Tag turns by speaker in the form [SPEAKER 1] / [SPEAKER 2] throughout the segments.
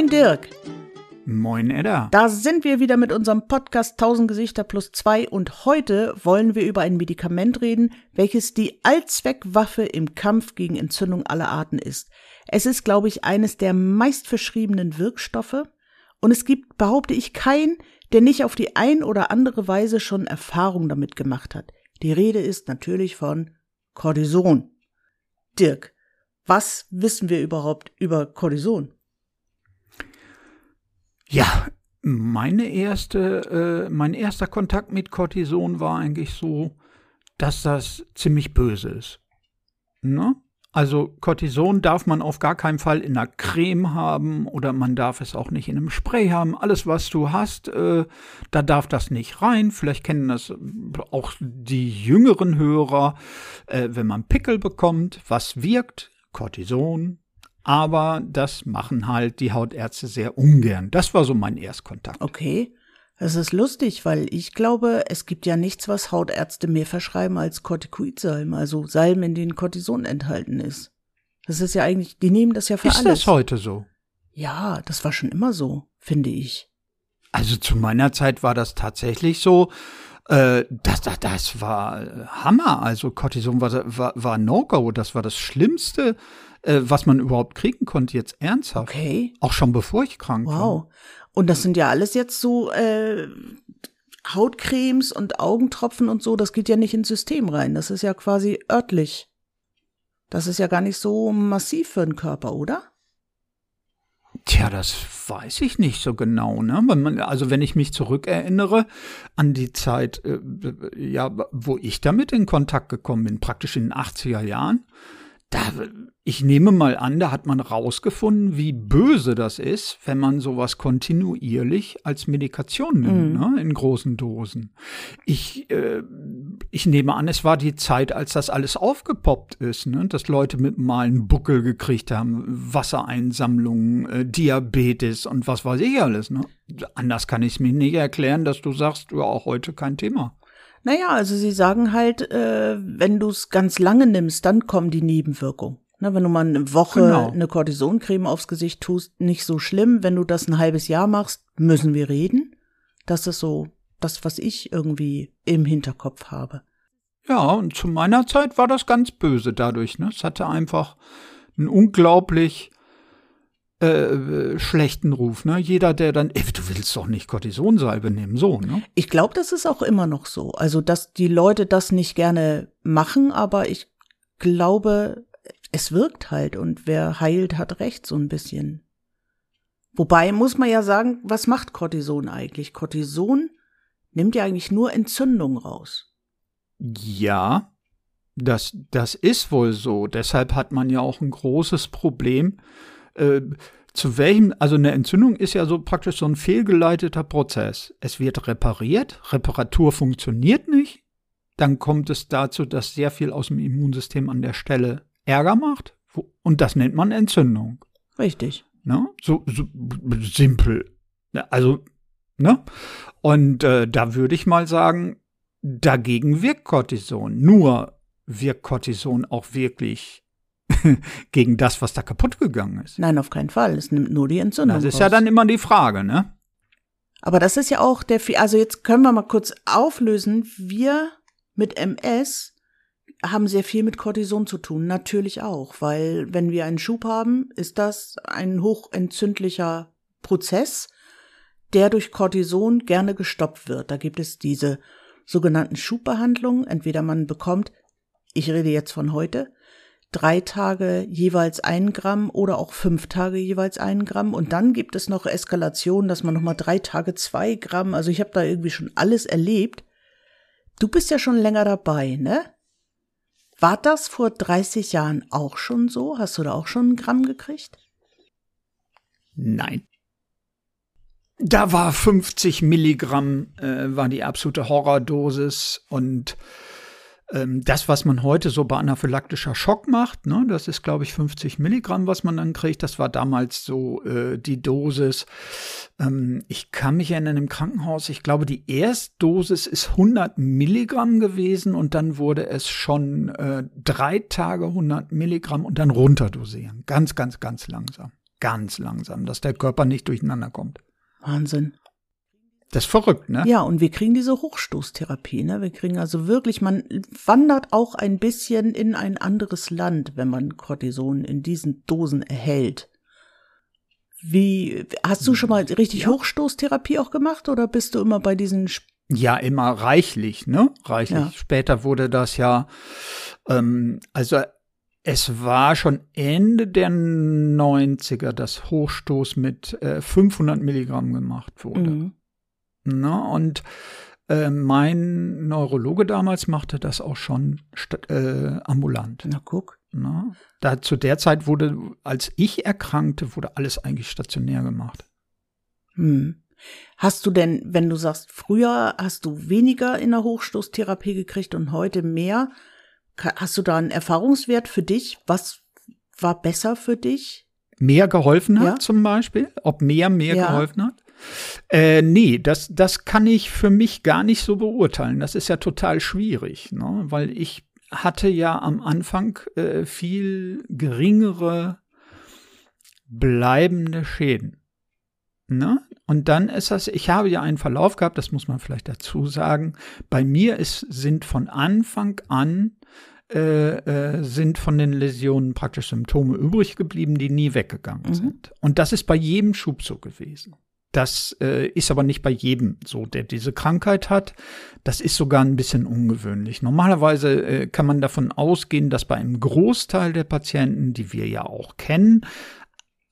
[SPEAKER 1] Moin Dirk.
[SPEAKER 2] Moin Edda.
[SPEAKER 1] Da sind wir wieder mit unserem Podcast 1000 Gesichter plus zwei und heute wollen wir über ein Medikament reden, welches die Allzweckwaffe im Kampf gegen Entzündung aller Arten ist. Es ist, glaube ich, eines der meistverschriebenen Wirkstoffe und es gibt, behaupte ich, keinen, der nicht auf die ein oder andere Weise schon Erfahrung damit gemacht hat. Die Rede ist natürlich von Cortison. Dirk, was wissen wir überhaupt über Cortison?
[SPEAKER 2] Ja, meine erste, äh, mein erster Kontakt mit Cortison war eigentlich so, dass das ziemlich böse ist. Ne? Also Cortison darf man auf gar keinen Fall in einer Creme haben oder man darf es auch nicht in einem Spray haben. Alles, was du hast, äh, da darf das nicht rein. Vielleicht kennen das auch die jüngeren Hörer, äh, wenn man Pickel bekommt, was wirkt. Cortison. Aber das machen halt die Hautärzte sehr ungern. Das war so mein Erstkontakt.
[SPEAKER 1] Okay. Es ist lustig, weil ich glaube, es gibt ja nichts, was Hautärzte mehr verschreiben als Corticoidsalben, also Salben, in denen Cortison enthalten ist. Das ist ja eigentlich, die nehmen das ja für
[SPEAKER 2] ist
[SPEAKER 1] alles.
[SPEAKER 2] Ist das heute so?
[SPEAKER 1] Ja, das war schon immer so, finde ich.
[SPEAKER 2] Also zu meiner Zeit war das tatsächlich so. Äh, das, das, das war Hammer. Also Cortison war, war, war No-Go. Das war das Schlimmste, äh, was man überhaupt kriegen konnte, jetzt ernsthaft.
[SPEAKER 1] Okay.
[SPEAKER 2] Auch schon bevor ich krank
[SPEAKER 1] wow.
[SPEAKER 2] war.
[SPEAKER 1] Wow. Und das sind ja alles jetzt so äh, Hautcremes und Augentropfen und so, das geht ja nicht ins System rein. Das ist ja quasi örtlich. Das ist ja gar nicht so massiv für den Körper, oder?
[SPEAKER 2] Tja, das weiß ich nicht so genau. Ne? Man, also wenn ich mich zurückerinnere an die Zeit, äh, ja, wo ich damit in Kontakt gekommen bin, praktisch in den 80er Jahren, da, ich nehme mal an, da hat man rausgefunden, wie böse das ist, wenn man sowas kontinuierlich als Medikation nimmt, mm. ne, in großen Dosen. Ich, äh, ich nehme an, es war die Zeit, als das alles aufgepoppt ist, ne, dass Leute mit mal einen Buckel gekriegt haben, Wassereinsammlungen, äh, Diabetes und was weiß ich alles. Ne. Anders kann ich es mir nicht erklären, dass du sagst, ja, auch heute kein Thema.
[SPEAKER 1] Naja, also sie sagen halt, äh, wenn du es ganz lange nimmst, dann kommen die Nebenwirkungen. Ne, wenn du mal eine Woche genau. eine Cortisoncreme aufs Gesicht tust, nicht so schlimm. Wenn du das ein halbes Jahr machst, müssen wir reden. Das ist so das, was ich irgendwie im Hinterkopf habe.
[SPEAKER 2] Ja, und zu meiner Zeit war das ganz böse dadurch. Ne? Es hatte einfach einen unglaublich äh, schlechten Ruf. Ne? Jeder, der dann, ey, du willst doch nicht Cortisonsalbe nehmen, so. Ne?
[SPEAKER 1] Ich glaube, das ist auch immer noch so. Also, dass die Leute das nicht gerne machen, aber ich glaube, es wirkt halt und wer heilt, hat recht, so ein bisschen. Wobei muss man ja sagen, was macht Cortison eigentlich? Cortison nimmt ja eigentlich nur Entzündung raus.
[SPEAKER 2] Ja, das, das ist wohl so. Deshalb hat man ja auch ein großes Problem. Äh, zu welchem, also eine Entzündung ist ja so praktisch so ein fehlgeleiteter Prozess. Es wird repariert, Reparatur funktioniert nicht, dann kommt es dazu, dass sehr viel aus dem Immunsystem an der Stelle Ärger macht. Und das nennt man Entzündung.
[SPEAKER 1] Richtig.
[SPEAKER 2] Ne? So, so simpel. Also, ne? Und äh, da würde ich mal sagen, dagegen wirkt Cortison. Nur wirkt Cortison auch wirklich gegen das, was da kaputt gegangen ist.
[SPEAKER 1] Nein, auf keinen Fall. Es nimmt nur die Entzündung.
[SPEAKER 2] Das ist
[SPEAKER 1] raus.
[SPEAKER 2] ja dann immer die Frage, ne?
[SPEAKER 1] Aber das ist ja auch der, also jetzt können wir mal kurz auflösen. Wir mit MS haben sehr viel mit Cortison zu tun, natürlich auch, weil wenn wir einen Schub haben, ist das ein hochentzündlicher Prozess, der durch Cortison gerne gestoppt wird. Da gibt es diese sogenannten Schubbehandlungen. Entweder man bekommt, ich rede jetzt von heute, drei Tage jeweils ein Gramm oder auch fünf Tage jeweils ein Gramm. Und dann gibt es noch Eskalation, dass man nochmal drei Tage zwei Gramm. Also ich habe da irgendwie schon alles erlebt. Du bist ja schon länger dabei, ne? War das vor 30 Jahren auch schon so? Hast du da auch schon ein Gramm gekriegt?
[SPEAKER 2] Nein. Da war 50 Milligramm, äh, war die absolute Horrordosis und ähm, das, was man heute so bei anaphylaktischer Schock macht, ne, das ist, glaube ich, 50 Milligramm, was man dann kriegt. Das war damals so äh, die Dosis. Ähm, ich kann mich erinnern, im Krankenhaus, ich glaube, die Erstdosis ist 100 Milligramm gewesen und dann wurde es schon äh, drei Tage 100 Milligramm und dann runterdosieren. Ganz, ganz, ganz langsam. ganz langsam, dass der Körper nicht durcheinander kommt.
[SPEAKER 1] Wahnsinn.
[SPEAKER 2] Das ist verrückt, ne?
[SPEAKER 1] Ja, und wir kriegen diese Hochstoßtherapie, ne? Wir kriegen also wirklich, man wandert auch ein bisschen in ein anderes Land, wenn man Cortison in diesen Dosen erhält. Wie, hast du schon mal richtig
[SPEAKER 2] Ja.
[SPEAKER 1] Hochstoßtherapie auch gemacht oder bist du immer bei diesen, Sp-
[SPEAKER 2] Ja, immer reichlich, ne? Reichlich.
[SPEAKER 1] Ja.
[SPEAKER 2] Später wurde das ja, ähm, also es war schon Ende der 90er, dass Hochstoß mit äh, 500 Milligramm gemacht wurde.
[SPEAKER 1] Mhm.
[SPEAKER 2] Ne? Und äh, mein Neurologe damals machte das auch schon äh, ambulant.
[SPEAKER 1] na guck.
[SPEAKER 2] Ne? Da zu der Zeit wurde, als ich erkrankte, wurde alles eigentlich stationär gemacht.
[SPEAKER 1] Hm. Hast du denn, wenn du sagst, früher hast du weniger in der Hochstoßtherapie gekriegt und heute mehr, hast du da einen Erfahrungswert für dich? Was war besser für dich?
[SPEAKER 2] mehr geholfen hat
[SPEAKER 1] Ja.
[SPEAKER 2] zum Beispiel? Ob mehr mehr
[SPEAKER 1] Ja.
[SPEAKER 2] geholfen hat? Äh, nee, das, das kann ich für mich gar nicht so beurteilen. Das ist ja total schwierig, ne? weil ich hatte ja am Anfang äh, viel geringere bleibende Schäden. Ne? Und dann ist das, ich habe ja einen Verlauf gehabt, das muss man vielleicht dazu sagen. Bei mir ist, sind von Anfang an äh, äh, sind von den Läsionen praktisch Symptome übrig geblieben, die nie weggegangen
[SPEAKER 1] Mhm.
[SPEAKER 2] sind. Und das ist bei jedem Schub so gewesen. Das äh, ist aber nicht bei jedem so, der diese Krankheit hat. Das ist sogar ein bisschen ungewöhnlich. Normalerweise äh, kann man davon ausgehen, dass bei einem Großteil der Patienten, die wir ja auch kennen,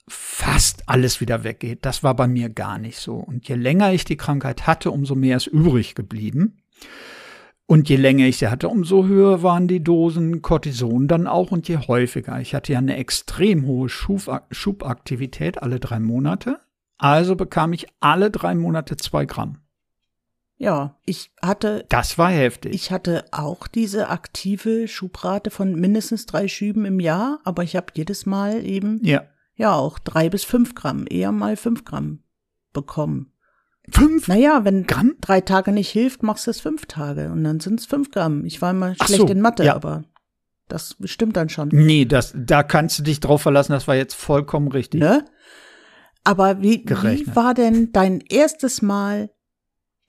[SPEAKER 2] fast alles wieder weggeht. Das war bei mir gar nicht so. Und je länger ich die Krankheit hatte, umso mehr ist übrig geblieben. Und je länger ich sie hatte, umso höher waren die Dosen Cortison dann auch und je häufiger. Ich hatte ja eine extrem hohe Schub Schubaktivität alle drei Monate. Also bekam ich alle drei Monate zwei Gramm.
[SPEAKER 1] Ja, ich hatte,
[SPEAKER 2] Das war heftig.
[SPEAKER 1] ich hatte auch diese aktive Schubrate von mindestens drei Schüben im Jahr, aber ich habe jedes Mal eben,
[SPEAKER 2] ja.
[SPEAKER 1] ja, auch drei bis fünf Gramm, eher mal fünf Gramm bekommen.
[SPEAKER 2] Fünf?
[SPEAKER 1] Naja, wenn
[SPEAKER 2] Gramm?
[SPEAKER 1] drei Tage nicht hilft, machst du es fünf Tage und dann sind es fünf Gramm. Ich war immer
[SPEAKER 2] Ach
[SPEAKER 1] schlecht
[SPEAKER 2] so,
[SPEAKER 1] in Mathe,
[SPEAKER 2] ja.
[SPEAKER 1] aber das stimmt dann schon.
[SPEAKER 2] Nee, das, da kannst du dich drauf verlassen, das war jetzt vollkommen richtig.
[SPEAKER 1] Ne? Aber wie, wie war denn dein erstes Mal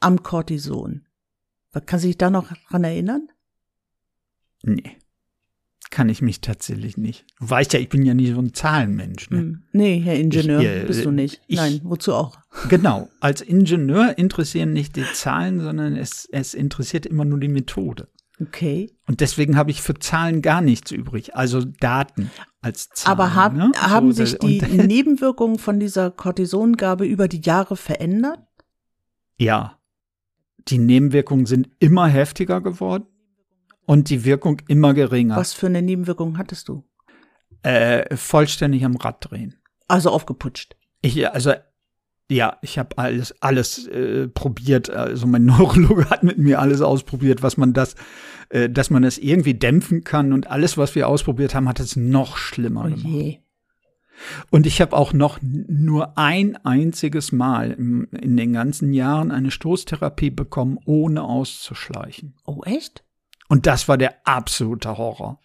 [SPEAKER 1] am Cortison? Kannst du dich da noch dran erinnern?
[SPEAKER 2] Nee. Kann ich mich tatsächlich nicht. Du weißt ja, ich bin ja nicht so ein Zahlenmensch. Ne?
[SPEAKER 1] Hm. Nee, Herr Ingenieur,
[SPEAKER 2] Ich, äh,
[SPEAKER 1] bist du nicht.
[SPEAKER 2] ich-
[SPEAKER 1] Nein, wozu auch?
[SPEAKER 2] Genau. Als Ingenieur interessieren nicht die Zahlen, sondern es, es interessiert immer nur die Methode.
[SPEAKER 1] Okay.
[SPEAKER 2] Und deswegen habe ich für Zahlen gar nichts übrig. Also Daten als Zahlen.
[SPEAKER 1] Aber hab,
[SPEAKER 2] ne?
[SPEAKER 1] haben
[SPEAKER 2] So,
[SPEAKER 1] sich die Nebenwirkungen von dieser Cortisongabe über die Jahre verändert?
[SPEAKER 2] Ja. Die Nebenwirkungen sind immer heftiger geworden und die Wirkung immer geringer.
[SPEAKER 1] Was für eine Nebenwirkung hattest du?
[SPEAKER 2] Äh, vollständig am Rad drehen.
[SPEAKER 1] Also aufgeputscht.
[SPEAKER 2] Ich, also, ja, ich habe alles, alles äh, probiert. Also mein Neurologe hat mit mir alles ausprobiert, was man das, äh, dass man das irgendwie dämpfen kann. Und alles, was wir ausprobiert haben, hat es noch schlimmer
[SPEAKER 1] Oh
[SPEAKER 2] gemacht. Und ich habe auch noch nur ein einziges Mal im, in den ganzen Jahren eine Stoßtherapie bekommen, ohne auszuschleichen.
[SPEAKER 1] Oh, echt?
[SPEAKER 2] Und das war der absolute Horror.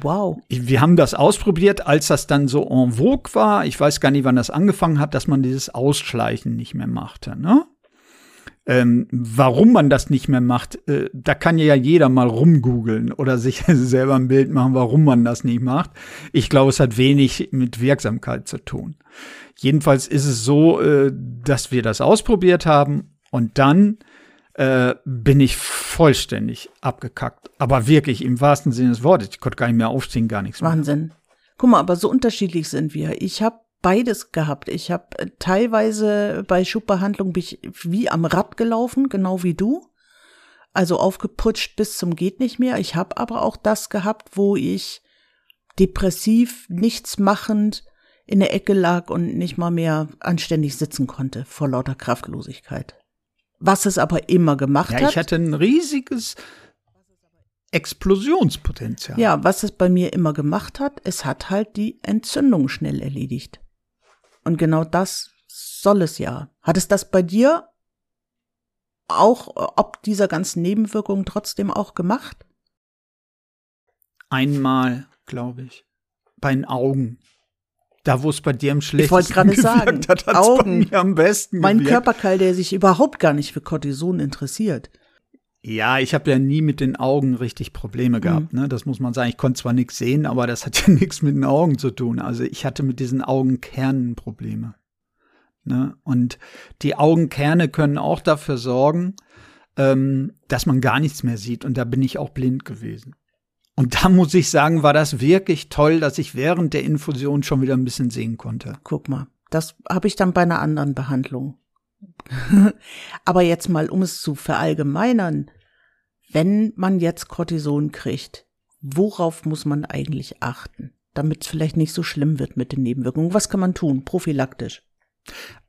[SPEAKER 1] Wow.
[SPEAKER 2] Wir haben das ausprobiert, als das dann so en vogue war. Ich weiß gar nicht, wann das angefangen hat, dass man dieses Ausschleichen nicht mehr machte. Ne? Ähm, warum man das nicht mehr macht, äh, da kann ja jeder mal rumgoogeln oder sich selber ein Bild machen, warum man das nicht macht. Ich glaube, es hat wenig mit Wirksamkeit zu tun. Jedenfalls ist es so, äh, dass wir das ausprobiert haben und dann äh, bin ich vollständig abgekackt. Aber wirklich im wahrsten Sinne des Wortes. Ich konnte gar nicht mehr aufstehen, gar nichts mehr.
[SPEAKER 1] Wahnsinn. Guck mal, aber so unterschiedlich sind wir. Ich habe beides gehabt. Ich habe äh, teilweise bei Schubbehandlung bin ich wie am Rad gelaufen, genau wie du. Also aufgeputscht bis zum geht nicht mehr. Ich habe aber auch das gehabt, wo ich depressiv, nichts machend in der Ecke lag und nicht mal mehr anständig sitzen konnte vor lauter Kraftlosigkeit. Was es aber immer gemacht
[SPEAKER 2] Ja,
[SPEAKER 1] hat.
[SPEAKER 2] ich hatte ein riesiges Explosionspotenzial.
[SPEAKER 1] Ja, was es bei mir immer gemacht hat, es hat halt die Entzündung schnell erledigt. Und genau das soll es ja. Hat es das bei dir auch, ob dieser ganzen Nebenwirkungen trotzdem auch gemacht?
[SPEAKER 2] Einmal, glaube ich. Bei den Augen. Da, wo es bei dir am
[SPEAKER 1] Ich
[SPEAKER 2] schlechtesten
[SPEAKER 1] gerade sagen,
[SPEAKER 2] hat, hat's
[SPEAKER 1] Augen.
[SPEAKER 2] bei mir am besten
[SPEAKER 1] Mein
[SPEAKER 2] gewirkt.
[SPEAKER 1] Körperkeil, der sich überhaupt gar nicht für Cortison interessiert.
[SPEAKER 2] Ja, ich habe ja nie mit den Augen richtig Probleme
[SPEAKER 1] Mhm.
[SPEAKER 2] gehabt. Ne? Das muss man sagen. Ich konnte zwar nichts sehen, aber das hat ja nichts mit den Augen zu tun. Also ich hatte mit diesen Augenkernen Probleme. Ne? Und die Augenkerne können auch dafür sorgen, ähm, dass man gar nichts mehr sieht. Und da bin ich auch blind gewesen. Und da muss ich sagen, war das wirklich toll, dass ich während der Infusion schon wieder ein bisschen sehen konnte.
[SPEAKER 1] Guck mal, das habe ich dann bei einer anderen Behandlung. Aber jetzt mal, um es zu verallgemeinern, wenn man jetzt Cortison kriegt, worauf muss man eigentlich achten, damit es vielleicht nicht so schlimm wird mit den Nebenwirkungen? Was kann man tun, prophylaktisch?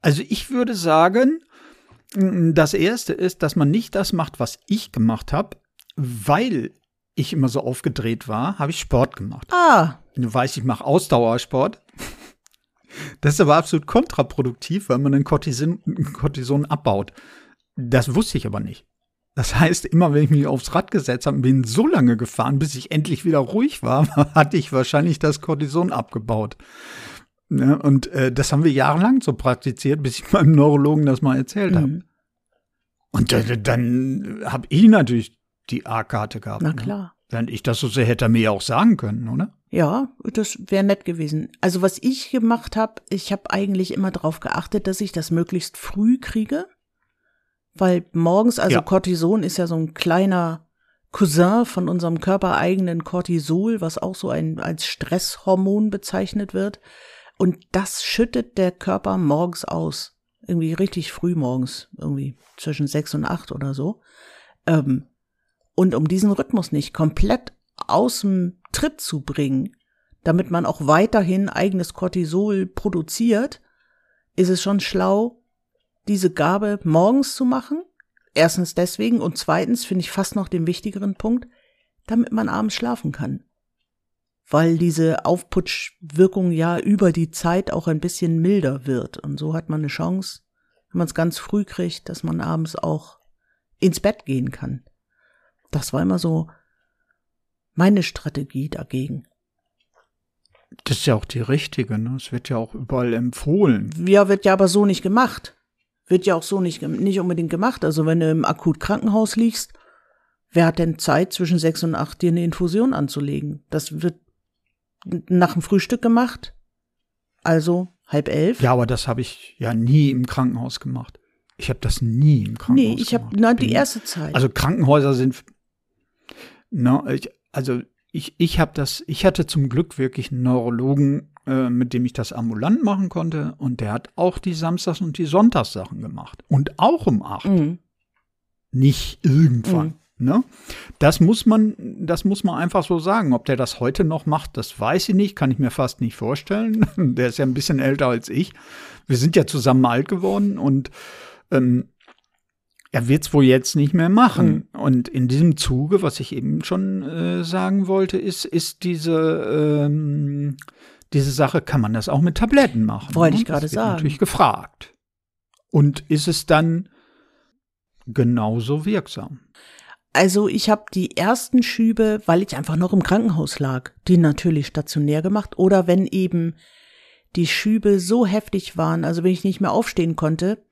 [SPEAKER 2] Also ich würde sagen, mm, das erste ist, dass man nicht das macht, was ich gemacht habe, weil ich immer so aufgedreht war, habe ich Sport gemacht.
[SPEAKER 1] Ah,
[SPEAKER 2] Du weißt, ich mache Ausdauersport. Das ist aber absolut kontraproduktiv, weil man dann Cortison, Cortison abbaut. Das wusste ich aber nicht. Das heißt, immer wenn ich mich aufs Rad gesetzt habe bin so lange gefahren, bis ich endlich wieder ruhig war, hatte ich wahrscheinlich das Cortison abgebaut. Ne? Und äh, das haben wir jahrelang so praktiziert, bis ich meinem Neurologen das mal erzählt habe.
[SPEAKER 1] mhm.
[SPEAKER 2] Und dann, dann habe ich natürlich die A-Karte gehabt.
[SPEAKER 1] na
[SPEAKER 2] ne?
[SPEAKER 1] klar.
[SPEAKER 2] Während ich das so sehr hätte er mir ja auch sagen können, oder?
[SPEAKER 1] Ja, das wäre nett gewesen. Also was ich gemacht habe, ich habe eigentlich immer darauf geachtet, dass ich das möglichst früh kriege, weil morgens, also
[SPEAKER 2] Ja.
[SPEAKER 1] Cortison ist ja so ein kleiner Cousin von unserem körpereigenen Cortisol, was auch so ein als Stresshormon bezeichnet wird. Und das schüttet der Körper morgens aus. Irgendwie richtig früh morgens, irgendwie zwischen sechs und acht oder so. Ähm, und um diesen Rhythmus nicht komplett aus dem Tritt zu bringen, damit man auch weiterhin eigenes Cortisol produziert, ist es schon schlau, diese Gabe morgens zu machen. Erstens deswegen und zweitens finde ich fast noch den wichtigeren Punkt, damit man abends schlafen kann. Weil diese Aufputschwirkung ja über die Zeit auch ein bisschen milder wird. Und so hat man eine Chance, wenn man es ganz früh kriegt, dass man abends auch ins Bett gehen kann. Das war immer so meine Strategie dagegen.
[SPEAKER 2] Das ist ja auch die richtige, ne? Es wird ja auch überall empfohlen.
[SPEAKER 1] Ja, wird ja aber so nicht gemacht. Wird ja auch so nicht, nicht unbedingt gemacht. Also wenn du im akut Krankenhaus liegst, wer hat denn Zeit zwischen sechs und acht dir eine Infusion anzulegen? Das wird nach dem Frühstück gemacht. Also halb elf.
[SPEAKER 2] Ja, aber das habe ich ja nie im Krankenhaus gemaus Ich habe das nie im Krankenhaus
[SPEAKER 1] nee, ich habe
[SPEAKER 2] gemacht.
[SPEAKER 1] die erste Zeit.
[SPEAKER 2] Also Krankenhäuser sind, na, ich, also ich, ich habe das, ich hatte zum Glück wirklich einen Neurologen, äh, mit dem ich das ambulant machen konnte und der hat auch die Samstags- und die Sonntagssachen gemacht und auch um acht,
[SPEAKER 1] Mhm.
[SPEAKER 2] nicht irgendwann.
[SPEAKER 1] Mhm.
[SPEAKER 2] Ne? Das muss man, das muss man einfach so sagen. Ob der das heute noch macht, das weiß ich nicht, kann ich mir fast nicht vorstellen. Der ist ja ein bisschen älter als ich. Wir sind ja zusammen alt geworden und ähm, er wird es wohl jetzt nicht mehr machen. Und in diesem Zuge, was ich eben schon äh, sagen wollte, ist, ist diese, ähm, diese Sache, kann man das auch mit Tabletten machen?
[SPEAKER 1] Wollte
[SPEAKER 2] ne?
[SPEAKER 1] ich gerade sagen.
[SPEAKER 2] natürlich gefragt. Und ist es dann genauso wirksam?
[SPEAKER 1] Also ich habe die ersten Schübe, weil ich einfach noch im Krankenhaus lag, die natürlich stationär gemacht. Oder wenn eben die Schübe so heftig waren, also wenn ich nicht mehr aufstehen konnte,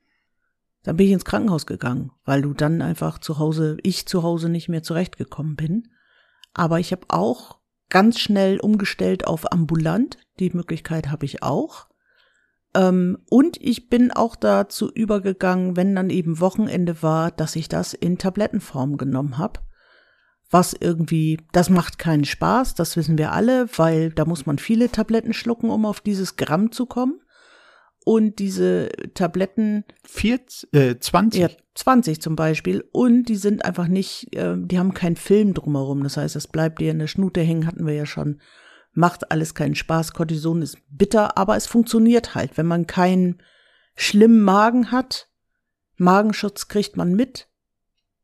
[SPEAKER 1] dann bin ich ins Krankenhaus gegangen, weil du dann einfach zu Hause, ich zu Hause nicht mehr zurechtgekommen bin. Aber ich habe auch ganz schnell umgestellt auf ambulant. Die Möglichkeit habe ich auch. Ähm, und ich bin auch dazu übergegangen, wenn dann eben Wochenende war, dass ich das in Tablettenform genommen habe. Was irgendwie, das macht keinen Spaß, das wissen wir alle, weil da muss man viele Tabletten schlucken, um auf dieses Gramm zu kommen. Und diese Tabletten,
[SPEAKER 2] 40, äh, 20?
[SPEAKER 1] ja, 20 zum Beispiel, und die sind einfach nicht, äh, die haben keinen Film drumherum. Das heißt, es bleibt dir in der Schnute hängen, hatten wir ja schon. Macht alles keinen Spaß. Cortison ist bitter, aber es funktioniert halt. Wenn man keinen schlimmen Magen hat, Magenschutz kriegt man mit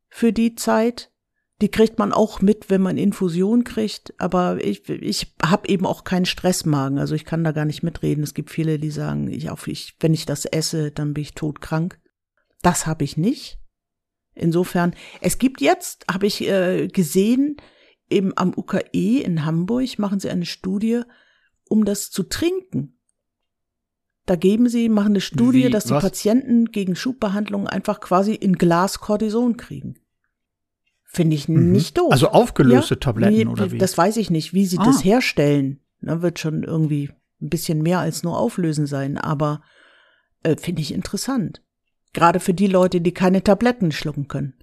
[SPEAKER 1] für die Zeit. Die kriegt man auch mit, wenn man Infusion kriegt, aber ich, ich habe eben auch keinen Stressmagen, also ich kann da gar nicht mitreden. Es gibt viele, die sagen, ich auf ich, wenn ich das esse, dann bin ich todkrank. Das habe ich nicht. Insofern, es gibt jetzt, habe ich äh, gesehen, eben am UKE in Hamburg machen sie eine Studie, um das zu trinken. Da geben sie, machen eine Studie,
[SPEAKER 2] Wie,
[SPEAKER 1] dass die
[SPEAKER 2] was?
[SPEAKER 1] Patienten gegen Schubbehandlungen einfach quasi in Glas Cortison kriegen. Finde ich
[SPEAKER 2] Mhm.
[SPEAKER 1] nicht doof.
[SPEAKER 2] Also aufgelöste
[SPEAKER 1] Ja?
[SPEAKER 2] Tabletten
[SPEAKER 1] Nee,
[SPEAKER 2] oder wie?
[SPEAKER 1] Das weiß ich nicht, wie sie
[SPEAKER 2] Ah.
[SPEAKER 1] das herstellen. Da wird schon irgendwie ein bisschen mehr als nur auflösen sein, aber äh, finde ich interessant. Gerade für die Leute, die keine Tabletten schlucken können.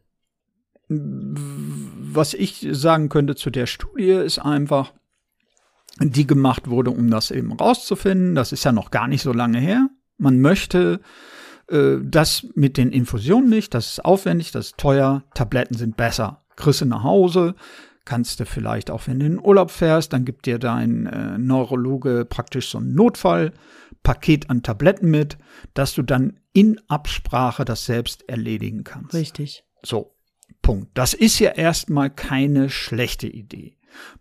[SPEAKER 2] Was ich sagen könnte zu der Studie ist einfach, die gemacht wurde, um das eben rauszufinden. Das ist ja noch gar nicht so lange her. Man möchte äh, das mit den Infusionen nicht, das ist aufwendig, das ist teuer, Tabletten sind besser. Kriegst du nach Hause, kannst du vielleicht auch, wenn du in den Urlaub fährst, dann gibt dir dein äh, Neurologe praktisch so ein Notfallpaket an Tabletten mit, dass du dann in Absprache das selbst erledigen kannst.
[SPEAKER 1] Richtig.
[SPEAKER 2] So, Punkt. Das ist ja erstmal keine schlechte Idee.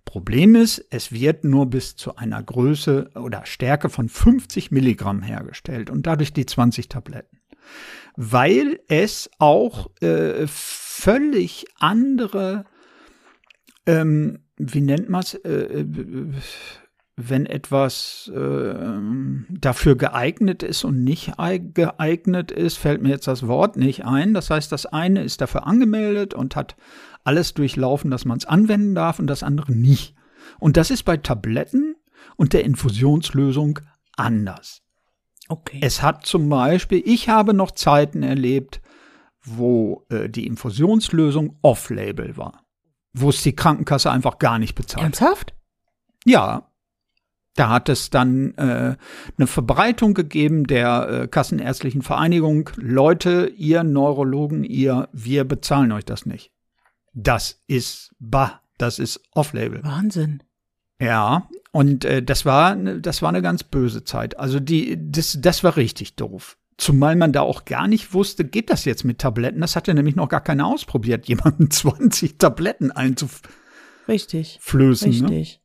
[SPEAKER 2] Problem ist, es wird nur bis zu einer Größe oder Stärke von 50 Milligramm hergestellt und dadurch die 20 Tabletten. Weil es auch äh, völlig andere, ähm, wie nennt man es, äh, wenn etwas äh, dafür geeignet ist und nicht ei- geeignet ist, fällt mir jetzt das Wort nicht ein. Das heißt, das eine ist dafür angemeldet und hat alles durchlaufen, dass man es anwenden darf und das andere nicht. Und das ist bei Tabletten und der Infusionslösung anders.
[SPEAKER 1] Okay.
[SPEAKER 2] Es hat zum Beispiel, ich habe noch Zeiten erlebt, wo äh, die Infusionslösung off-label war. Wo es die Krankenkasse einfach gar nicht bezahlt.
[SPEAKER 1] Ernsthaft?
[SPEAKER 2] Ja. Da hat es dann äh, eine Verbreitung gegeben der äh, Kassenärztlichen Vereinigung. Leute, ihr Neurologen, ihr, wir bezahlen euch das nicht. Das ist bah, das ist off-label.
[SPEAKER 1] Wahnsinn.
[SPEAKER 2] Ja, und äh, das war ne- das war eine ganz böse Zeit. Also die das das war richtig doof. Zumal man da auch gar nicht wusste, geht das jetzt mit Tabletten? Das hat ja nämlich noch gar keiner ausprobiert, jemanden 20 Tabletten einzuflößen.
[SPEAKER 1] Richtig.
[SPEAKER 2] Ne?
[SPEAKER 1] Richtig.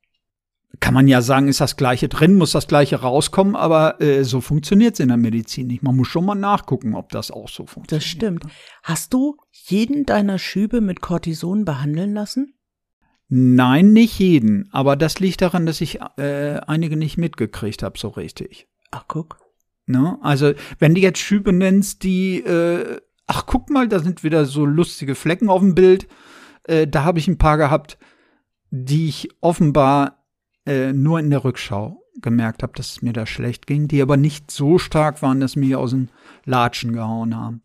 [SPEAKER 2] Kann man ja sagen, ist das Gleiche drin, muss das Gleiche rauskommen, aber äh, so funktioniert es in der Medizin nicht. Man muss schon mal nachgucken, ob das auch so funktioniert.
[SPEAKER 1] Das stimmt. Hast du jeden deiner Schübe mit Cortison behandeln lassen?
[SPEAKER 2] Nein, nicht jeden, aber das liegt daran, dass ich äh, einige nicht mitgekriegt habe, so richtig.
[SPEAKER 1] Ach, guck.
[SPEAKER 2] Ne? Also, wenn du jetzt Schübe nennst, die, äh, ach, guck mal, da sind wieder so lustige Flecken auf dem Bild. Äh, da habe ich ein paar gehabt, die ich offenbar äh, nur in der Rückschau gemerkt habe, dass es mir da schlecht ging, die aber nicht so stark waren, dass mich aus den Latschen gehauen haben.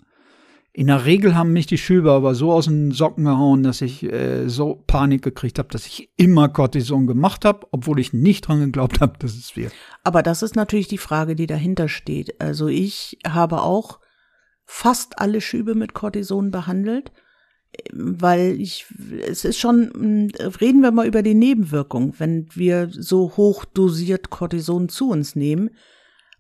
[SPEAKER 2] In der Regel haben mich die Schübe aber so aus den Socken gehauen, dass ich äh, so Panik gekriegt habe, dass ich immer Cortison gemacht habe, obwohl ich nicht dran geglaubt habe, dass es wird.
[SPEAKER 1] Aber das ist natürlich die Frage, die dahinter steht. Also ich habe auch fast alle Schübe mit Cortison behandelt, weil ich, es ist schon, mh, reden wir mal über die Nebenwirkung, wenn wir so hoch dosiert Cortison zu uns nehmen.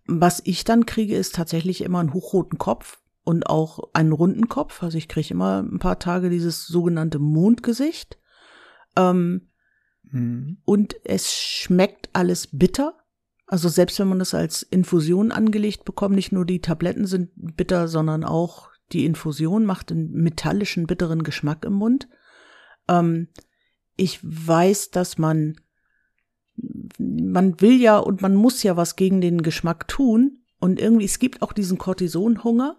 [SPEAKER 1] Was ich dann kriege, ist tatsächlich immer einen hochroten Kopf und auch einen runden Kopf. Also ich kriege immer ein paar Tage dieses sogenannte Mondgesicht. Ähm,
[SPEAKER 2] Mhm.
[SPEAKER 1] und es schmeckt alles bitter. Also selbst wenn man das als Infusion angelegt bekommt, nicht nur die Tabletten sind bitter, sondern auch die Infusion macht einen metallischen, bitteren Geschmack im Mund. Ähm, ich weiß, dass man, man will ja und man muss ja was gegen den Geschmack tun. Und irgendwie, es gibt auch diesen Cortisonhunger,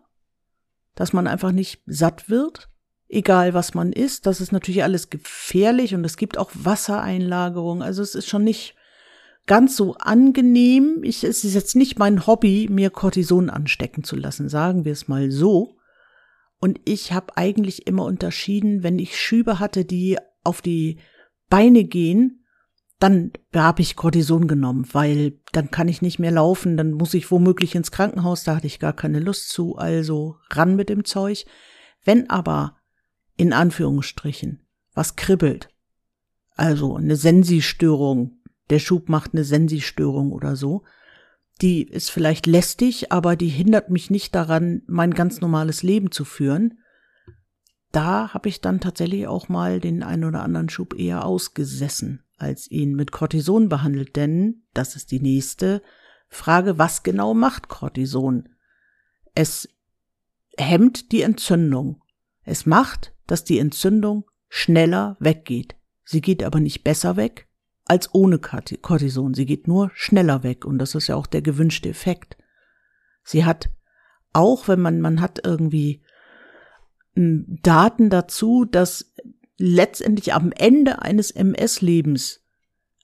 [SPEAKER 1] dass man einfach nicht satt wird egal was man isst. Das ist natürlich alles gefährlich und es gibt auch Wassereinlagerung. Also es ist schon nicht ganz so angenehm. Ich, es ist jetzt nicht mein Hobby, mir Cortison anstecken zu lassen, sagen wir es mal so. Und ich habe eigentlich immer unterschieden, wenn ich Schübe hatte, die auf die Beine gehen, dann habe ich Cortison genommen, weil dann kann ich nicht mehr laufen, dann muss ich womöglich ins Krankenhaus, da hatte ich gar keine Lust zu, also ran mit dem Zeug. Wenn aber in Anführungsstrichen was kribbelt, also eine Sensi-Störung, der Schub macht eine Sensi-Störung oder so, die ist vielleicht lästig, aber die hindert mich nicht daran, mein ganz normales Leben zu führen. Da habe ich dann tatsächlich auch mal den einen oder anderen Schub eher ausgesessen, als ihn mit Cortison behandelt, denn das ist die nächste Frage, was genau macht Cortison? Es hemmt die Entzündung. Es macht, dass die Entzündung schneller weggeht. Sie geht aber nicht besser weg als ohne Cortison. Sie geht nur schneller weg und das ist ja auch der gewünschte Effekt. Sie hat auch, wenn man, man hat irgendwie hm, Daten dazu, dass letztendlich am Ende eines MS-Lebens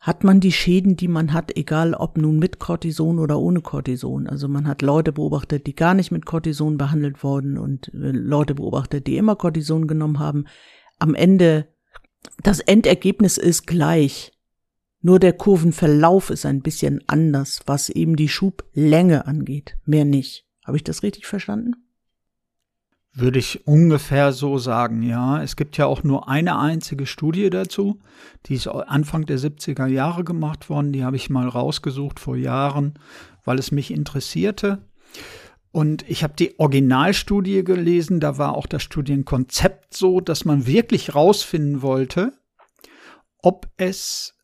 [SPEAKER 1] hat man die Schäden, die man hat, egal ob nun mit Cortison oder ohne Cortison. Also man hat Leute beobachtet, die gar nicht mit Cortison behandelt wurden und äh, Leute beobachtet, die immer Cortison genommen haben. Am Ende, das Endergebnis ist gleich. Nur der Kurvenverlauf ist ein bisschen anders, was eben die Schublänge angeht. Mehr nicht. Habe ich das richtig verstanden?
[SPEAKER 2] Würde ich ungefähr so sagen, ja. Es gibt ja auch nur eine einzige Studie dazu. Die ist Anfang der 70er Jahre gemacht worden. Die habe ich mal rausgesucht vor Jahren, weil es mich interessierte. Und ich habe die Originalstudie gelesen. Da war auch das Studienkonzept so, dass man wirklich rausfinden wollte, ob es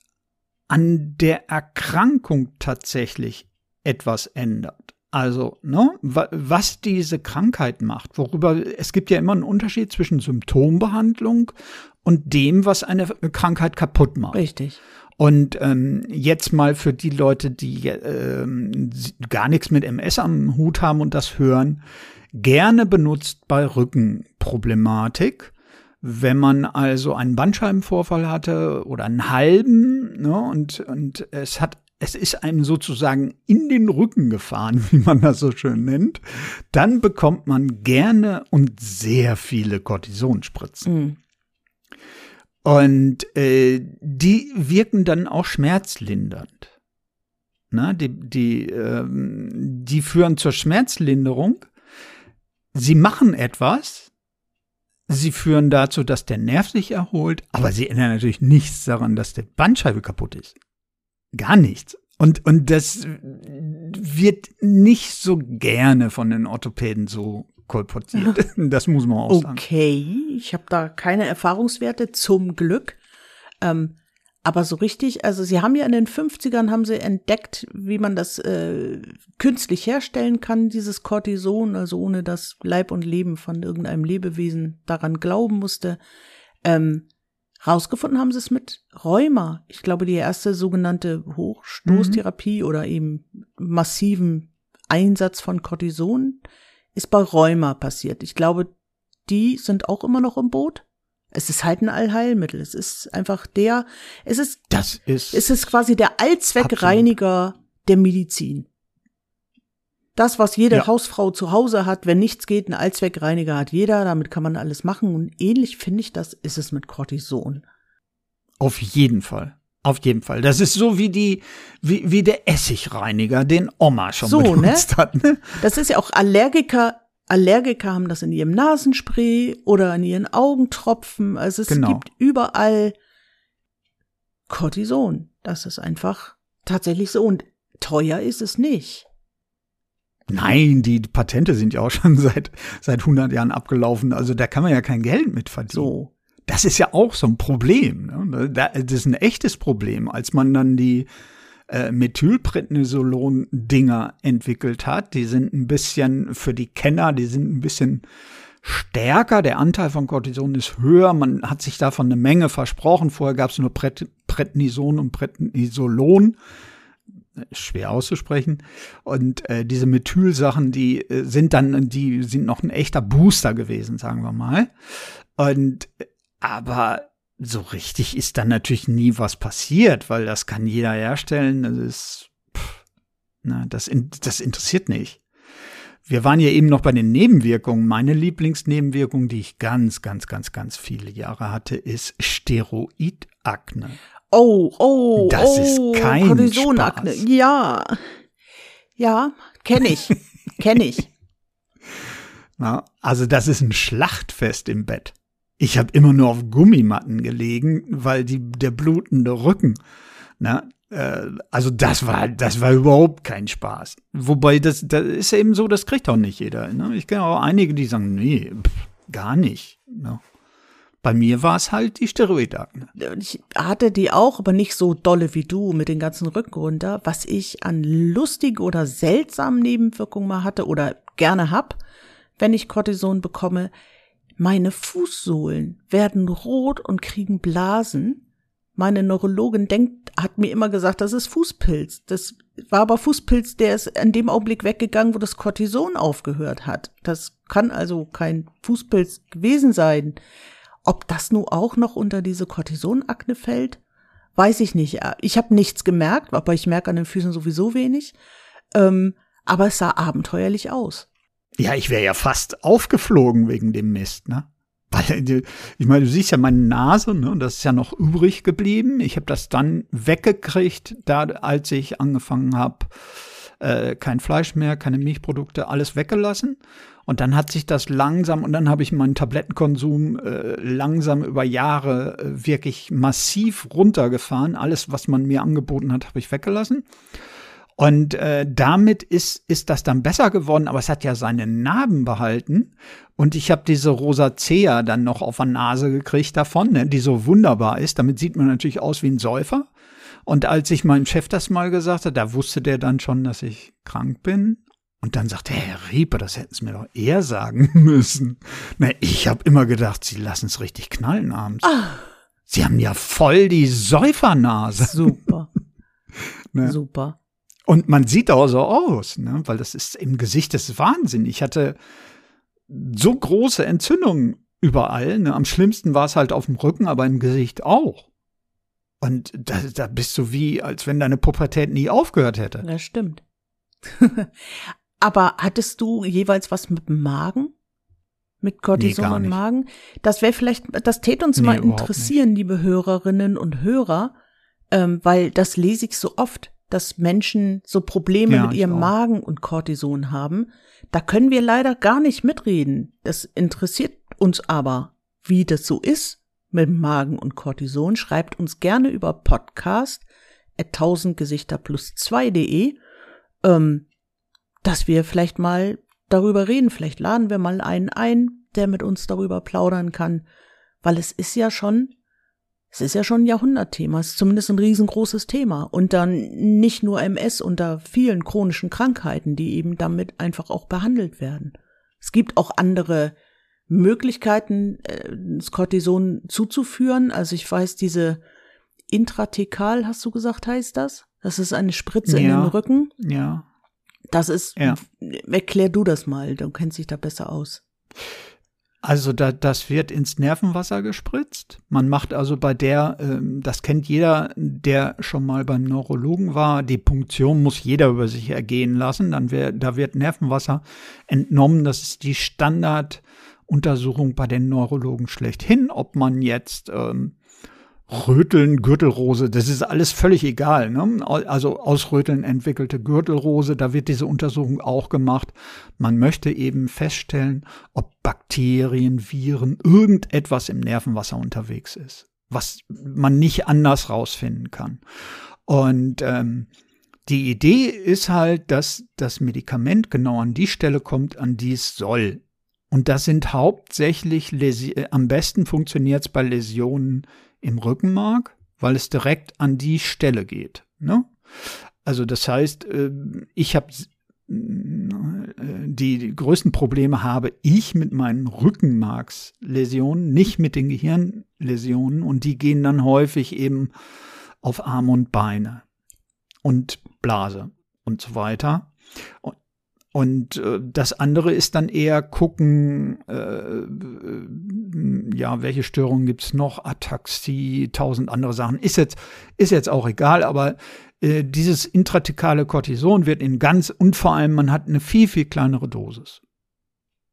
[SPEAKER 2] an der Erkrankung tatsächlich etwas ändert. Also, ne, was diese Krankheit macht, worüber es gibt ja immer einen Unterschied zwischen Symptombehandlung und dem, was eine Krankheit kaputt macht.
[SPEAKER 1] Richtig.
[SPEAKER 2] Und ähm, jetzt mal für die Leute, die ähm, gar nichts mit MS am Hut haben und das hören, gerne benutzt bei Rückenproblematik. Wenn man also einen Bandscheibenvorfall hatte oder einen halben ne, und, und es hat es ist einem sozusagen in den Rücken gefahren, wie man das so schön nennt, dann bekommt man gerne und sehr viele Cortisonspritzen. Mhm. Und äh, die wirken dann auch schmerzlindernd. Na, die, die, ähm, die führen zur Schmerzlinderung. Sie machen etwas, sie führen dazu, dass der Nerv sich erholt, aber sie ändern natürlich nichts daran, dass der Bandscheibe kaputt ist. Gar nichts. Und, und das wird nicht so gerne von den Orthopäden so kolportiert. Das muss man auch sagen.
[SPEAKER 1] Okay, ich habe da keine Erfahrungswerte, zum Glück. Ähm, aber so richtig, also sie haben ja in den 50ern haben sie entdeckt, wie man das äh, künstlich herstellen kann, dieses Cortison, also ohne dass Leib und Leben von irgendeinem Lebewesen daran glauben musste. Ähm, Rausgefunden haben sie es mit Rheuma. Ich glaube, die erste sogenannte Hochstoßtherapie mhm. oder eben massiven Einsatz von Cortison ist bei Rheuma passiert. Ich glaube, die sind auch immer noch im Boot. Es ist halt ein Allheilmittel. Es ist einfach der, es ist,
[SPEAKER 2] das ist,
[SPEAKER 1] es ist quasi der Allzweckreiniger absolut. der Medizin. Das, was jede ja. Hausfrau zu Hause hat, wenn nichts geht, ein Allzweckreiniger hat jeder, damit kann man alles machen. Und ähnlich finde ich das, ist es mit Cortison.
[SPEAKER 2] Auf jeden Fall. Auf jeden Fall. Das ist so wie die, wie, wie der Essigreiniger, den Oma schon so, benutzt ne? hat. Ne?
[SPEAKER 1] Das ist ja auch Allergiker. Allergiker haben das in ihrem Nasenspray oder in ihren Augentropfen. Also es genau. gibt überall Cortison. Das ist einfach tatsächlich so. Und teuer ist es nicht.
[SPEAKER 2] Nein, die Patente sind ja auch schon seit, seit 100 Jahren abgelaufen. Also da kann man ja kein Geld mit verdienen. So. Das ist ja auch so ein Problem. Ne? Das ist ein echtes Problem. Als man dann die äh, Methylprednisolon-Dinger entwickelt hat, die sind ein bisschen, für die Kenner, die sind ein bisschen stärker. Der Anteil von Cortison ist höher. Man hat sich davon eine Menge versprochen. Vorher gab es nur Prednison und Prednisolon schwer auszusprechen. Und äh, diese Methylsachen, die äh, sind dann, die sind noch ein echter Booster gewesen, sagen wir mal. Und aber so richtig ist dann natürlich nie was passiert, weil das kann jeder herstellen. Das ist, pff, na, das, das interessiert nicht. Wir waren ja eben noch bei den Nebenwirkungen. Meine Lieblingsnebenwirkung, die ich ganz, ganz, ganz, ganz viele Jahre hatte, ist Steroidakne.
[SPEAKER 1] Oh, oh,
[SPEAKER 2] das
[SPEAKER 1] oh,
[SPEAKER 2] ist kein Kortisonakne.
[SPEAKER 1] Ja. Ja, kenne ich. kenne ich.
[SPEAKER 2] Na, also das ist ein Schlachtfest im Bett. Ich habe immer nur auf Gummimatten gelegen, weil die der blutende Rücken. Na, äh, also das war das war überhaupt kein Spaß. Wobei das das ist eben so, das kriegt auch nicht jeder. Ne? Ich kenne auch einige, die sagen, nee, pff, gar nicht. Ne? Bei mir war es halt die Steroidakne.
[SPEAKER 1] Ich hatte die auch, aber nicht so dolle wie du mit den ganzen Rücken runter. Was ich an lustigen oder seltsamen Nebenwirkungen mal hatte oder gerne hab, wenn ich Cortison bekomme, meine Fußsohlen werden rot und kriegen Blasen. Meine Neurologin denkt, hat mir immer gesagt, das ist Fußpilz. Das war aber Fußpilz, der ist in dem Augenblick weggegangen, wo das Cortison aufgehört hat. Das kann also kein Fußpilz gewesen sein. Ob das nun auch noch unter diese Cortisonakne fällt, weiß ich nicht. Ich habe nichts gemerkt, aber ich merke an den Füßen sowieso wenig. Ähm, aber es sah abenteuerlich aus.
[SPEAKER 2] Ja, ich wäre ja fast aufgeflogen wegen dem Mist, ne? Weil, ich meine, du siehst ja meine Nase, ne, und das ist ja noch übrig geblieben. Ich habe das dann weggekriegt, da als ich angefangen habe, äh, kein Fleisch mehr, keine Milchprodukte, alles weggelassen. Und dann hat sich das langsam, und dann habe ich meinen Tablettenkonsum äh, langsam über Jahre äh, wirklich massiv runtergefahren. Alles, was man mir angeboten hat, habe ich weggelassen. Und äh, damit ist, ist das dann besser geworden, aber es hat ja seine Narben behalten. Und ich habe diese Rosacea dann noch auf der Nase gekriegt davon, ne, die so wunderbar ist. Damit sieht man natürlich aus wie ein Säufer. Und als ich meinem Chef das mal gesagt habe, da wusste der dann schon, dass ich krank bin. Und dann sagte er, Herr Rieper, das hätten Sie mir doch eher sagen müssen. Na, ich habe immer gedacht, Sie lassen es richtig knallen abends. Ah. Sie haben ja voll die Säufernase.
[SPEAKER 1] Super. ne? Super.
[SPEAKER 2] Und man sieht auch so aus, ne? weil das ist im Gesicht des Wahnsinn. Ich hatte so große Entzündungen überall. Ne? Am schlimmsten war es halt auf dem Rücken, aber im Gesicht auch. Und da, da bist du wie, als wenn deine Pubertät nie aufgehört hätte.
[SPEAKER 1] Das stimmt. aber hattest du jeweils was mit dem Magen? Mit Cortison nee, und Magen? Das wäre vielleicht, das täte uns nee, mal interessieren, liebe Hörerinnen und Hörer, ähm, weil das lese ich so oft dass Menschen so Probleme ja, mit ihrem Magen und Cortison haben. Da können wir leider gar nicht mitreden. Das interessiert uns aber, wie das so ist mit Magen und Cortison. Schreibt uns gerne über Podcast at 1000 Gesichter plus 2.de, ähm, dass wir vielleicht mal darüber reden. Vielleicht laden wir mal einen ein, der mit uns darüber plaudern kann, weil es ist ja schon es ist ja schon ein Jahrhundertthema, es ist zumindest ein riesengroßes Thema. Und dann nicht nur MS unter vielen chronischen Krankheiten, die eben damit einfach auch behandelt werden. Es gibt auch andere Möglichkeiten, äh, das Cortison zuzuführen. Also ich weiß, diese Intratekal, hast du gesagt, heißt das? Das ist eine Spritze ja, in den Rücken.
[SPEAKER 2] Ja.
[SPEAKER 1] Das ist, ja. erklär du das mal, du kennst dich da besser aus.
[SPEAKER 2] Also da, das wird ins Nervenwasser gespritzt. Man macht also bei der, ähm, das kennt jeder, der schon mal beim Neurologen war, die Punktion muss jeder über sich ergehen lassen. Dann wär, da wird Nervenwasser entnommen. Das ist die Standarduntersuchung bei den Neurologen schlechthin, ob man jetzt ähm, Röteln, Gürtelrose, das ist alles völlig egal. Ne? Also ausröteln entwickelte Gürtelrose, da wird diese Untersuchung auch gemacht. Man möchte eben feststellen, ob Bakterien, Viren, irgendetwas im Nervenwasser unterwegs ist, was man nicht anders rausfinden kann. Und ähm, die Idee ist halt, dass das Medikament genau an die Stelle kommt, an die es soll. Und das sind hauptsächlich, Läsi am besten funktioniert es bei Läsionen im Rückenmark, weil es direkt an die Stelle geht. Ne? Also das heißt, äh, ich habe äh, die, die größten Probleme habe ich mit meinen Rückenmarksläsionen, nicht mit den Gehirnläsionen und die gehen dann häufig eben auf Arme und Beine und Blase und so weiter. Und und äh, das andere ist dann eher gucken, äh, ja, welche Störungen gibt's noch, Ataxie, tausend andere Sachen. Ist jetzt, ist jetzt auch egal, aber äh, dieses intratekale Cortison wird in ganz, und vor allem, man hat eine viel, viel kleinere Dosis.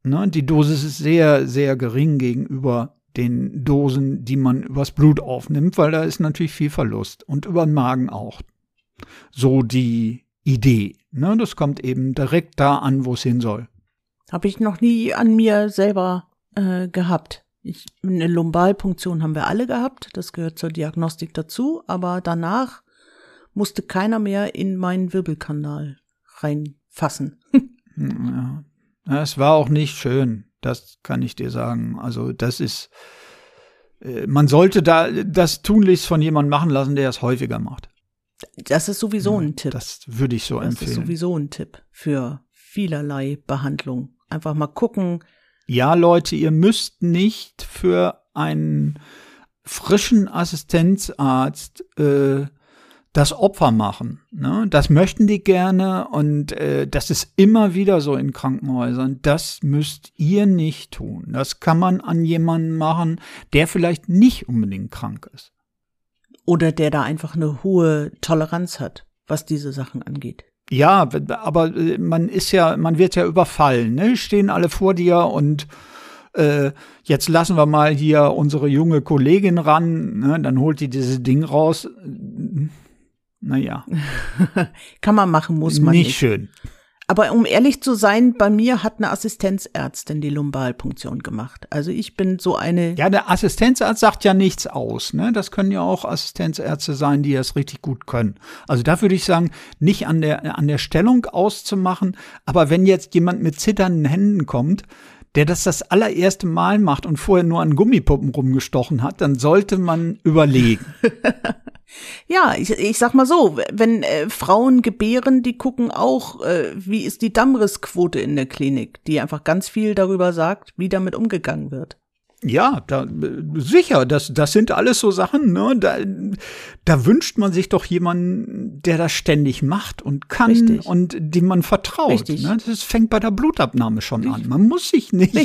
[SPEAKER 2] Ne? Die Dosis ist sehr, sehr gering gegenüber den Dosen, die man übers Blut aufnimmt, weil da ist natürlich viel Verlust und über den Magen auch. So die Idee. Ne, das kommt eben direkt da an, wo es hin soll.
[SPEAKER 1] Habe ich noch nie an mir selber äh, gehabt. Ich, eine Lumbalpunktion haben wir alle gehabt, das gehört zur Diagnostik dazu, aber danach musste keiner mehr in meinen Wirbelkanal reinfassen.
[SPEAKER 2] ja. Es war auch nicht schön, das kann ich dir sagen. Also das ist, äh, man sollte da das tunlichst von jemandem machen lassen, der es häufiger macht.
[SPEAKER 1] Das ist sowieso ein Tipp.
[SPEAKER 2] Das würde ich so
[SPEAKER 1] das
[SPEAKER 2] empfehlen.
[SPEAKER 1] Das ist sowieso ein Tipp für vielerlei Behandlung. Einfach mal gucken.
[SPEAKER 2] Ja, Leute, ihr müsst nicht für einen frischen Assistenzarzt äh, das Opfer machen. Ne? Das möchten die gerne und äh, das ist immer wieder so in Krankenhäusern. Das müsst ihr nicht tun. Das kann man an jemanden machen, der vielleicht nicht unbedingt krank ist.
[SPEAKER 1] Oder der da einfach eine hohe Toleranz hat, was diese Sachen angeht.
[SPEAKER 2] Ja, aber äh, man ist ja, man wird ja überfallen, ne? Stehen alle vor dir und äh, jetzt lassen wir mal hier unsere junge Kollegin ran, ne? dann holt die dieses Ding raus. Naja.
[SPEAKER 1] Kann man machen, muss man nicht.
[SPEAKER 2] Nicht schön.
[SPEAKER 1] Aber um ehrlich zu sein, bei mir hat eine Assistenzärztin die Lumbalpunktion gemacht. Also ich bin so eine.
[SPEAKER 2] Ja, der Assistenzarzt sagt ja nichts aus. Ne? Das können ja auch Assistenzärzte sein, die das richtig gut können. Also da würde ich sagen, nicht an der, an der Stellung auszumachen. Aber wenn jetzt jemand mit zitternden Händen kommt, der das das allererste Mal macht und vorher nur an Gummipuppen rumgestochen hat, dann sollte man überlegen.
[SPEAKER 1] Ja, ich, ich sag mal so, wenn äh, Frauen gebären, die gucken auch, äh, wie ist die Dammrissquote in der Klinik, die einfach ganz viel darüber sagt, wie damit umgegangen wird.
[SPEAKER 2] Ja, da, sicher, das, das sind alles so Sachen, ne? Da, da wünscht man sich doch jemanden, der das ständig macht und kann
[SPEAKER 1] Richtig.
[SPEAKER 2] und dem man vertraut.
[SPEAKER 1] Richtig.
[SPEAKER 2] Ne? Das fängt bei der Blutabnahme schon
[SPEAKER 1] Richtig.
[SPEAKER 2] an. Man muss sich nicht,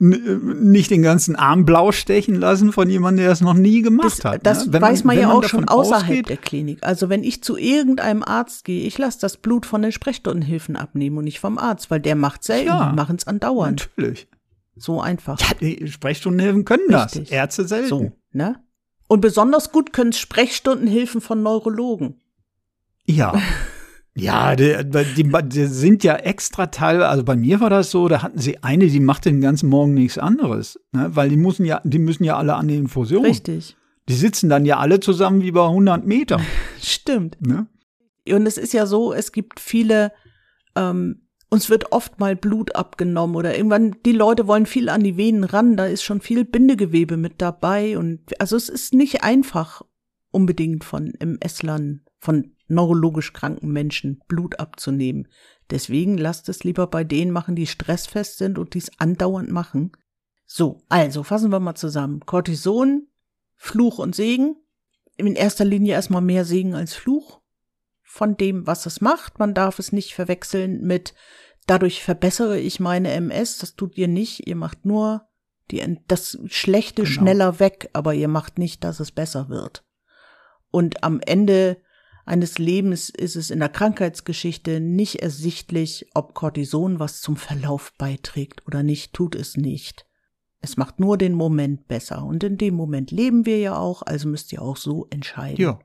[SPEAKER 2] n- nicht den ganzen Arm blau stechen lassen von jemandem, der das noch nie gemacht
[SPEAKER 1] Das,
[SPEAKER 2] hat.
[SPEAKER 1] das
[SPEAKER 2] ne?
[SPEAKER 1] Weiß man
[SPEAKER 2] wenn
[SPEAKER 1] ja auch schon außerhalb
[SPEAKER 2] ausgeht-
[SPEAKER 1] der Klinik. Also wenn ich zu irgendeinem Arzt gehe, ich lasse das Blut von den Sprechstundenhilfen abnehmen und nicht vom Arzt, weil der macht selten,
[SPEAKER 2] Ja.
[SPEAKER 1] machen es andauernd.
[SPEAKER 2] Natürlich.
[SPEAKER 1] So einfach.
[SPEAKER 2] Ja, Sprechstundenhilfen können das.
[SPEAKER 1] Richtig.
[SPEAKER 2] Ärzte selten.
[SPEAKER 1] So, ne? Und besonders gut können Sprechstundenhilfen von Neurologen.
[SPEAKER 2] Ja. Ja, die, die, die sind ja extra Teil, also bei mir war das so, da hatten sie eine, die machte den ganzen Morgen nichts anderes, ne? weil die müssen ja, die müssen ja alle an die Infusion.
[SPEAKER 1] Richtig.
[SPEAKER 2] Die sitzen dann ja alle zusammen wie bei 100 Meter.
[SPEAKER 1] Stimmt.
[SPEAKER 2] Ne?
[SPEAKER 1] Und es ist ja so, es gibt viele, ähm, uns wird oft mal Blut abgenommen oder irgendwann, die Leute wollen viel an die Venen ran, da ist schon viel Bindegewebe mit dabei und also es ist nicht einfach unbedingt von MS-Lern, von neurologisch kranken Menschen Blut abzunehmen. Deswegen lasst es lieber bei denen machen, die stressfest sind und dies andauernd machen. So, also fassen wir mal zusammen. Cortison, Fluch und Segen. In erster Linie erstmal mehr Segen als Fluch von dem, was es macht. Man darf es nicht verwechseln mit, dadurch verbessere ich meine MS. Das tut ihr nicht. Ihr macht nur die, das Schlechte
[SPEAKER 2] Genau.
[SPEAKER 1] schneller weg, aber ihr macht nicht, dass es besser wird. Und am Ende eines Lebens ist es in der Krankheitsgeschichte nicht ersichtlich, ob Cortison was zum Verlauf beiträgt oder nicht, tut es nicht. Es macht nur den Moment besser. Und in dem Moment leben wir ja auch, also müsst ihr auch so entscheiden.
[SPEAKER 2] Ja.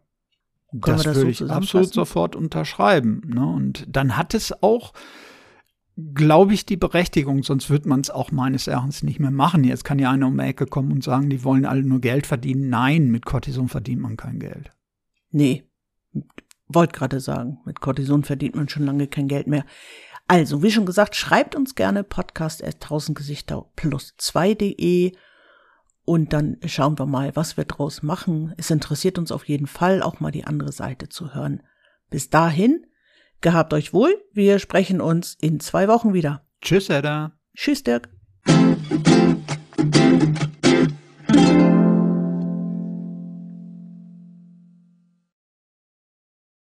[SPEAKER 1] Können
[SPEAKER 2] Das,
[SPEAKER 1] das
[SPEAKER 2] würde
[SPEAKER 1] so
[SPEAKER 2] ich absolut sofort unterschreiben. Ne? Und dann hat es auch, glaube ich, die Berechtigung, sonst wird man es auch meines Erachtens nicht mehr machen. Jetzt kann ja einer um die Ecke kommen und sagen, die wollen alle nur Geld verdienen. Nein, mit Cortison verdient man kein Geld.
[SPEAKER 1] Nee, wollte gerade sagen, mit Cortison verdient man schon lange kein Geld mehr. Also, wie schon gesagt, schreibt uns gerne podcast at 1000 Gesichter plus 2.de und dann schauen wir mal, was wir draus machen. Es interessiert uns auf jeden Fall, auch mal die andere Seite zu hören. Bis dahin, gehabt euch wohl. Wir sprechen uns in zwei Wochen wieder.
[SPEAKER 2] Tschüss, Edda.
[SPEAKER 1] Tschüss, Dirk.